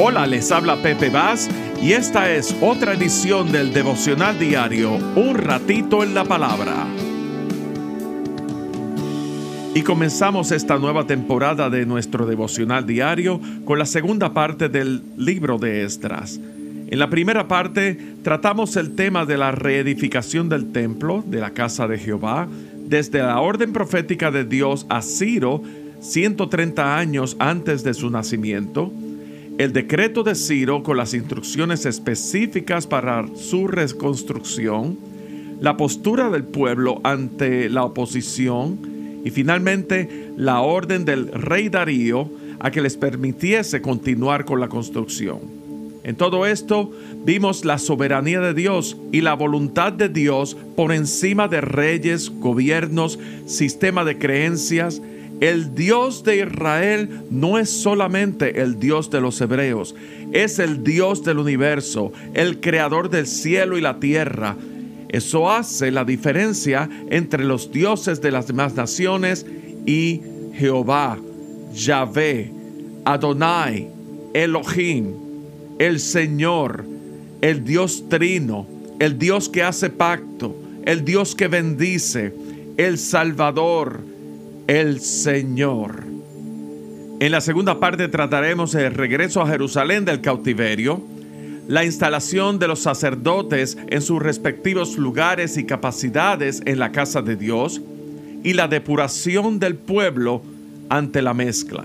Hola, les habla Pepe Vaz y esta es otra edición del devocional diario Un ratito en la palabra. Y comenzamos esta nueva temporada de nuestro devocional diario con la segunda parte del libro de Esdras. En la primera parte tratamos el tema de la reedificación del templo de la casa de Jehová, desde la orden profética de Dios a Ciro, 130 años antes de su nacimiento, el decreto de Ciro con las instrucciones específicas para su reconstrucción, la postura del pueblo ante la oposición y finalmente la orden del rey Darío a que les permitiese continuar con la construcción. En todo esto vimos la soberanía de Dios y la voluntad de Dios por encima de reyes, gobiernos, sistema de creencias, el Dios de Israel no es solamente el Dios de los hebreos, es el Dios del universo, el creador del cielo y la tierra. Eso hace la diferencia entre los dioses de las demás naciones y Jehová, Yahvé, Adonai, Elohim, el Señor, el Dios trino, el Dios que hace pacto, el Dios que bendice, el Salvador, el Señor. En la segunda parte trataremos el regreso a Jerusalén del cautiverio, la instalación de los sacerdotes en sus respectivos lugares y capacidades en la casa de Dios y la depuración del pueblo ante la mezcla.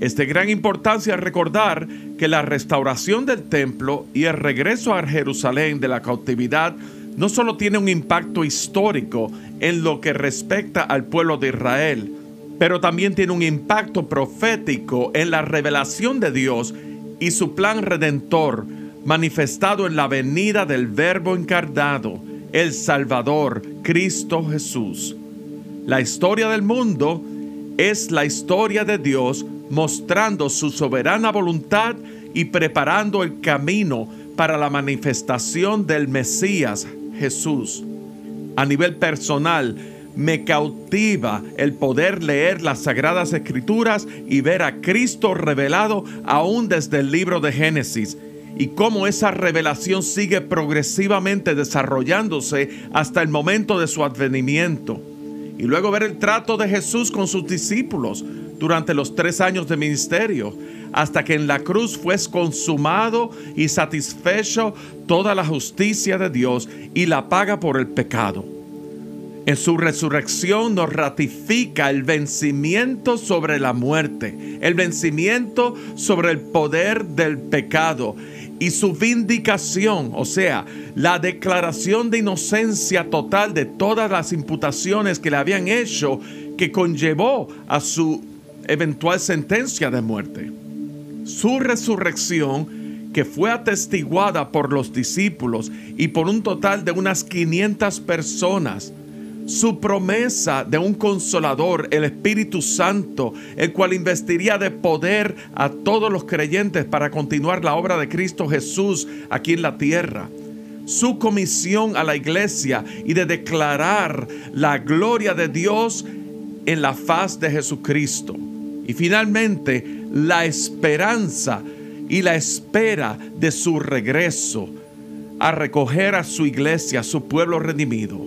Es de gran importancia recordar que la restauración del templo y el regreso a Jerusalén de la cautividad no solo tiene un impacto histórico en lo que respecta al pueblo de Israel, pero también tiene un impacto profético en la revelación de Dios y su plan redentor manifestado en la venida del Verbo encarnado, el Salvador, Cristo Jesús. La historia del mundo es la historia de Dios mostrando su soberana voluntad y preparando el camino para la manifestación del Mesías Jesús. A nivel personal, me cautiva el poder leer las sagradas escrituras y ver a Cristo revelado aún desde el libro de Génesis y cómo esa revelación sigue progresivamente desarrollándose hasta el momento de su advenimiento. Y luego ver el trato de Jesús con sus discípulos durante los tres años de ministerio, hasta que en la cruz fue consumado y satisfecho toda la justicia de Dios y la paga por el pecado. En su resurrección nos ratifica el vencimiento sobre la muerte, el vencimiento sobre el poder del pecado y su vindicación, o sea, la declaración de inocencia total de todas las imputaciones que le habían hecho que conllevó a su eventual sentencia de muerte. Su resurrección, que fue atestiguada por los discípulos y por un total de unas 500 personas, su promesa de un consolador, el Espíritu Santo, el cual investiría de poder a todos los creyentes para continuar la obra de Cristo Jesús aquí en la tierra. Su comisión a la iglesia y de declarar la gloria de Dios en la faz de Jesucristo. Y finalmente, la esperanza y la espera de su regreso a recoger a su iglesia, a su pueblo redimido.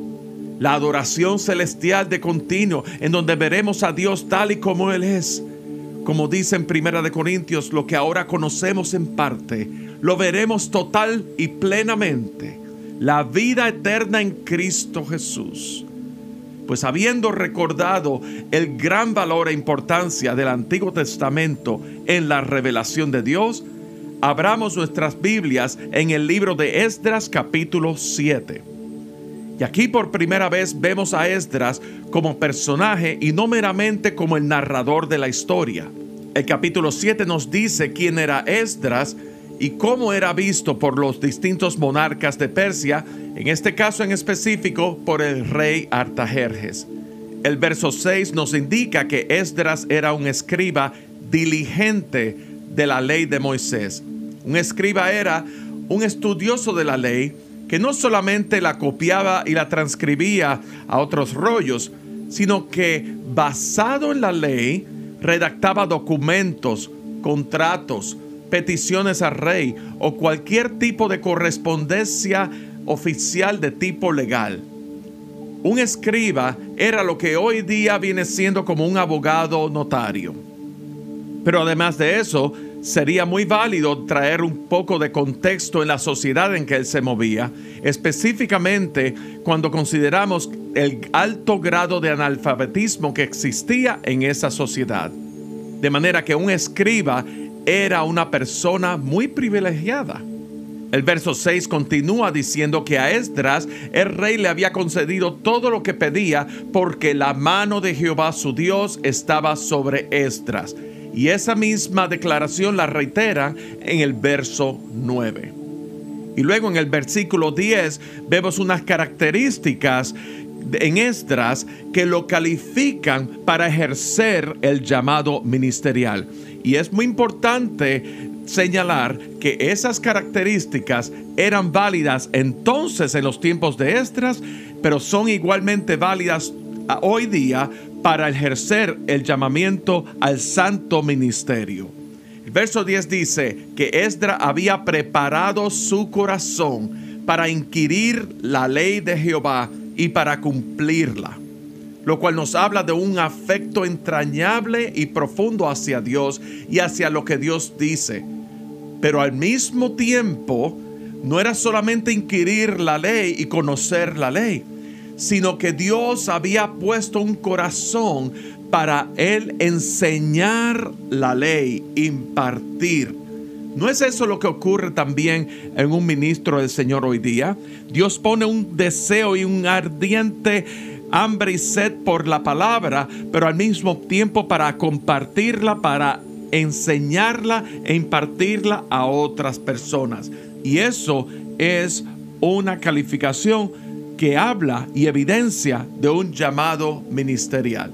La adoración celestial de continuo, en donde veremos a Dios tal y como Él es. Como dice en Primera de Corintios, lo que ahora conocemos en parte, lo veremos total y plenamente. La vida eterna en Cristo Jesús. Pues habiendo recordado el gran valor e importancia del Antiguo Testamento en la revelación de Dios, abramos nuestras Biblias en el libro de Esdras capítulo 7. Y aquí por primera vez vemos a Esdras como personaje y no meramente como el narrador de la historia. El capítulo 7 nos dice quién era Esdras y cómo era visto por los distintos monarcas de Persia en este caso en específico por el rey Artajerjes. El verso 6 nos indica que Esdras era un escriba diligente de la ley de Moisés. Un escriba era un estudioso de la ley que no solamente la copiaba y la transcribía a otros rollos, sino que basado en la ley redactaba documentos, contratos, peticiones al rey o cualquier tipo de correspondencia oficial de tipo legal. Un escriba era lo que hoy día viene siendo como un abogado notario. Pero además de eso, sería muy válido traer un poco de contexto en la sociedad en que él se movía, específicamente cuando consideramos el alto grado de analfabetismo que existía en esa sociedad. De manera que un escriba era una persona muy privilegiada. El verso 6 continúa diciendo que a Esdras el rey le había concedido todo lo que pedía porque la mano de Jehová su Dios estaba sobre Esdras. Y esa misma declaración la reitera en el verso 9. Y luego en el versículo 10 vemos unas características en Esdras que lo califican para ejercer el llamado ministerial. Y es muy importante señalar que esas características eran válidas entonces en los tiempos de Esdras, pero son igualmente válidas hoy día para ejercer el llamamiento al santo ministerio. El verso 10 dice que Esdras había preparado su corazón para inquirir la ley de Jehová y para cumplirla, lo cual nos habla de un afecto entrañable y profundo hacia Dios y hacia lo que Dios dice. Pero al mismo tiempo, no era solamente inquirir la ley y conocer la ley, sino que Dios había puesto un corazón para él enseñar la ley, impartir. ¿No es eso lo que ocurre también en un ministro del Señor hoy día? Dios pone un deseo y un ardiente hambre y sed por la palabra, pero al mismo tiempo para compartirla, para enseñarla e impartirla a otras personas. Y eso es una calificación que habla y evidencia de un llamado ministerial.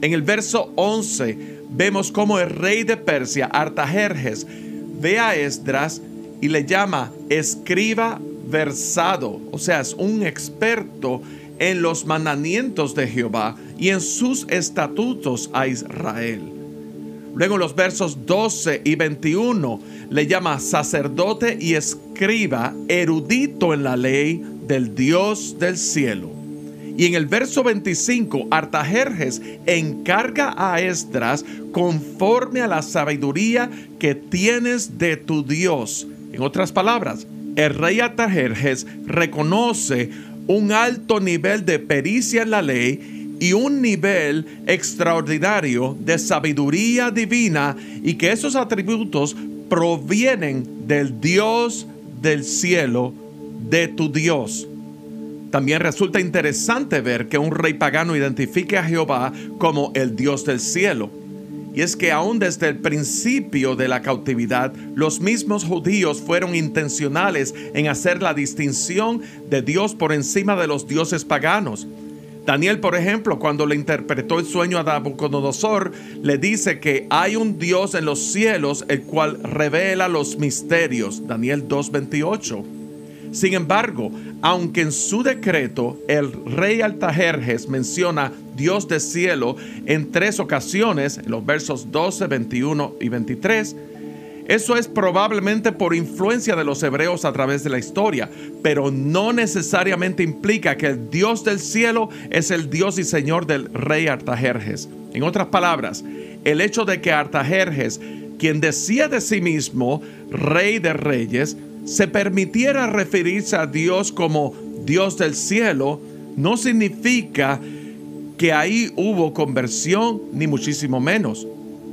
En el verso 11 vemos cómo el rey de Persia, Artajerjes, ve a Esdras y le llama escriba versado, o sea, es un experto los mandamientos de Jehová y en sus estatutos a Israel. Luego en los versos 12 y 21 le llama sacerdote y escriba, erudito en la ley del Dios del cielo. Y en el verso 25, Artajerjes encarga a Esdras conforme a la sabiduría que tienes de tu Dios. En otras palabras, el rey Artajerjes reconoce un alto nivel de pericia en la ley y un nivel extraordinario de sabiduría divina y que esos atributos provienen del Dios del cielo, de tu Dios. También resulta interesante ver que un rey pagano identifique a Jehová como el Dios del cielo. Y es que aún desde el principio de la cautividad, los mismos judíos fueron intencionales en hacer la distinción de Dios por encima de los dioses paganos. Daniel, por ejemplo, cuando le interpretó el sueño a Nabucodonosor, le dice que hay un Dios en los cielos el cual revela los misterios. Daniel 2.28. Sin embargo, aunque en su decreto el rey Altajerjes menciona Dios del cielo en tres ocasiones, en los versos 12, 21 y 23, eso es probablemente por influencia de los hebreos a través de la historia, pero no necesariamente implica que el Dios del cielo es el Dios y Señor del rey Artajerjes. En otras palabras, el hecho de que Artajerjes, quien decía de sí mismo rey de reyes, se permitiera referirse a Dios como Dios del cielo, no significa que ahí hubo conversión, ni muchísimo menos.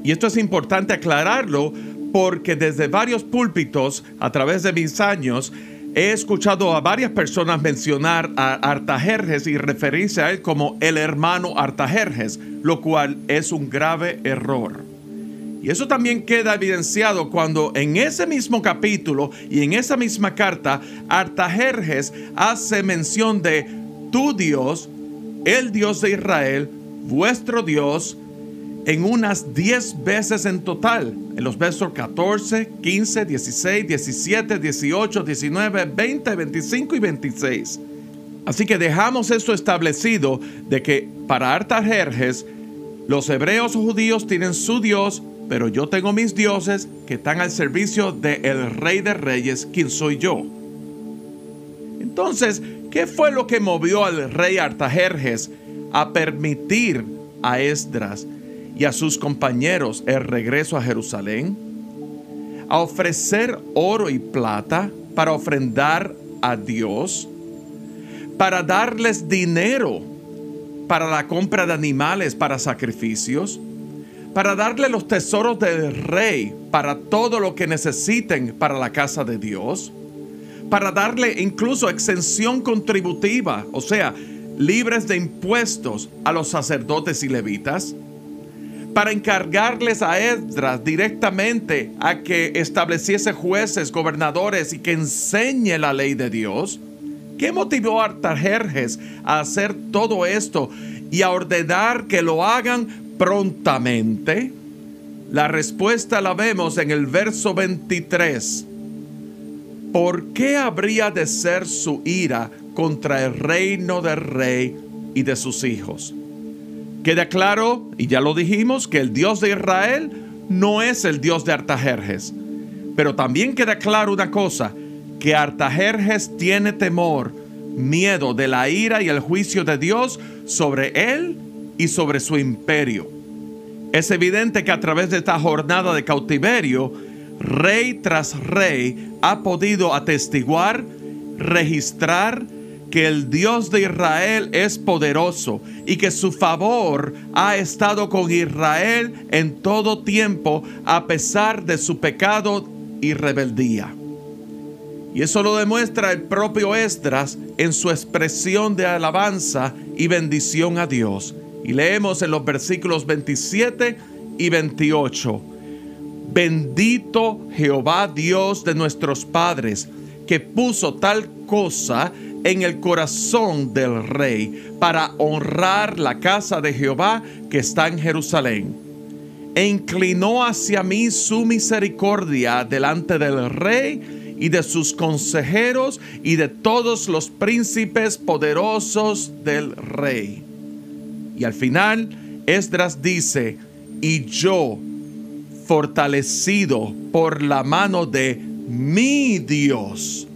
Y esto es importante aclararlo porque desde varios púlpitos a través de mis años he escuchado a varias personas mencionar a Artajerjes y referirse a él como el hermano Artajerjes, lo cual es un grave error. Y eso también queda evidenciado cuando en ese mismo capítulo y en esa misma carta Artajerjes hace mención de tu Dios, el Dios de Israel, vuestro Dios, en unas 10 veces en total, en los versos 14, 15, 16, 17, 18, 19, 20, 25 y 26. Así que dejamos esto establecido de que para Artajerjes los hebreos o judíos tienen su Dios, pero yo tengo mis dioses que están al servicio del rey de reyes, quien soy yo. Entonces, ¿qué fue lo que movió al rey Artajerjes a permitir a Esdras y a sus compañeros el regreso a Jerusalén? A ofrecer oro y plata para ofrendar a Dios, para darles dinero para la compra de animales para sacrificios, para darle los tesoros del rey para todo lo que necesiten para la casa de Dios, para darle incluso exención contributiva, o sea, libres de impuestos a los sacerdotes y levitas, para encargarles a Esdras directamente a que estableciese jueces, gobernadores y que enseñe la ley de Dios. ¿Qué motivó a Artajerjes a hacer todo esto y a ordenar que lo hagan prontamente? La respuesta la vemos en el verso 23. ¿Por qué habría de ser su ira contra el reino del rey y de sus hijos? Queda claro, y ya lo dijimos, que el Dios de Israel no es el Dios de Artajerjes. Pero también queda claro una cosa, que Artajerjes tiene temor, miedo de la ira y el juicio de Dios sobre él y sobre su imperio. Es evidente que a través de esta jornada de cautiverio, rey tras rey ha podido atestiguar, registrar, que el Dios de Israel es poderoso y que su favor ha estado con Israel en todo tiempo a pesar de su pecado y rebeldía. Y eso lo demuestra el propio Esdras en su expresión de alabanza y bendición a Dios. Y leemos en los versículos 27 y 28. Bendito Jehová Dios de nuestros padres, que puso tal cosa en el corazón del rey para honrar la casa de Jehová que está en Jerusalén. E inclinó hacia mí su misericordia delante del rey y de sus consejeros y de todos los príncipes poderosos del rey. Y al final, Esdras dice, y yo, fortalecido por la mano de mi Dios,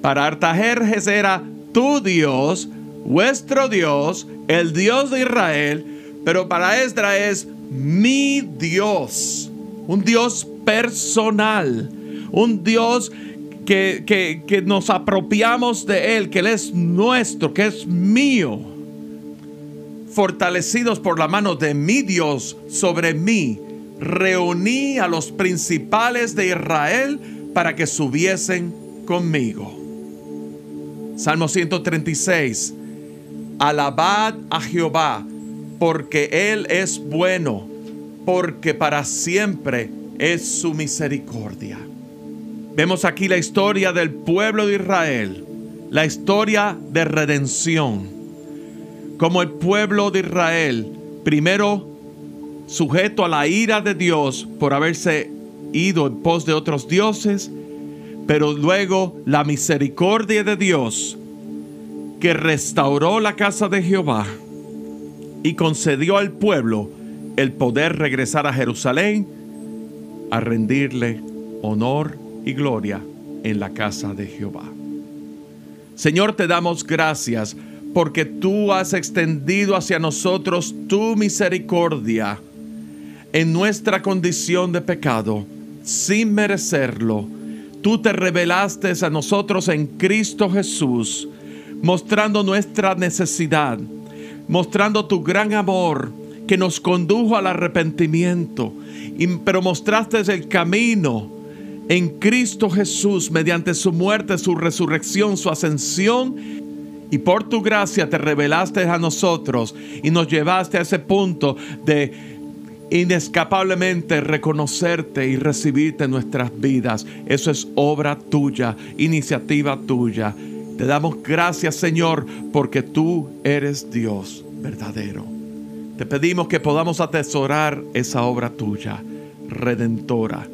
para Artajerjes era tu Dios, vuestro Dios, el Dios de Israel, pero para Esdras es mi Dios, un Dios personal, un Dios que, que, nos apropiamos de Él, que Él es nuestro, que es mío. Fortalecidos por la mano de mi Dios sobre mí, reuní a los principales de Israel para que subiesen conmigo. Salmo 136. Alabad a Jehová, porque Él es bueno, porque para siempre es su misericordia. Vemos aquí la historia del pueblo de Israel, la historia de redención. Como el pueblo de Israel, primero sujeto a la ira de Dios por haberse ido en pos de otros dioses, pero luego la misericordia de Dios que restauró la casa de Jehová y concedió al pueblo el poder regresar a Jerusalén a rendirle honor y gloria en la casa de Jehová. Señor, te damos gracias porque tú has extendido hacia nosotros tu misericordia en nuestra condición de pecado sin merecerlo tú te revelaste a nosotros en Cristo Jesús, mostrando nuestra necesidad, mostrando tu gran amor que nos condujo al arrepentimiento, pero mostraste el camino en Cristo Jesús mediante su muerte, su resurrección, su ascensión. Y por tu gracia te revelaste a nosotros y nos llevaste a ese punto de inescapablemente reconocerte y recibirte en nuestras vidas. Eso es obra tuya, iniciativa tuya. Te damos gracias Señor porque tú eres Dios verdadero. Te pedimos que podamos atesorar esa obra tuya, redentora.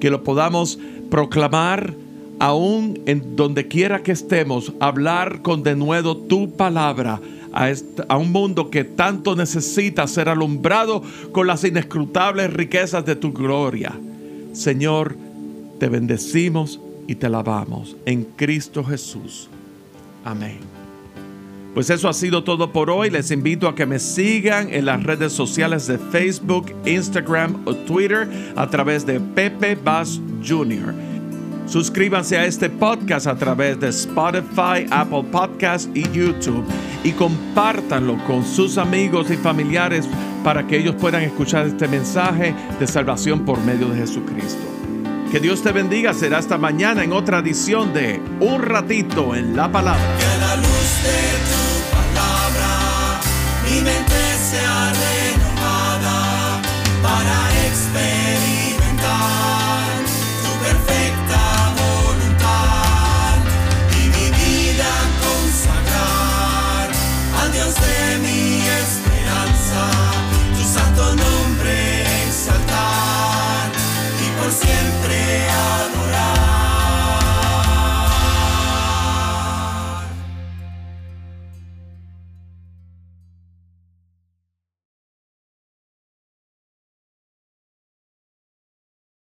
Que lo podamos proclamar aún en donde quiera que estemos, hablar con denuedo tu palabra a, a, un mundo que tanto necesita ser alumbrado con las inescrutables riquezas de tu gloria. Señor, te bendecimos y te alabamos en Cristo Jesús. Amén. Pues eso ha sido todo por hoy. Les invito a que me sigan en las redes sociales de Facebook, Instagram o Twitter a través de Pepe Bass Jr. Suscríbanse a este podcast a través de Spotify, Apple Podcast y YouTube y compártanlo con sus amigos y familiares para que ellos puedan escuchar este mensaje de salvación por medio de Jesucristo. Que Dios te bendiga. Será hasta mañana en otra edición de Un ratito en la palabra. Que la luz de tu palabra mi mente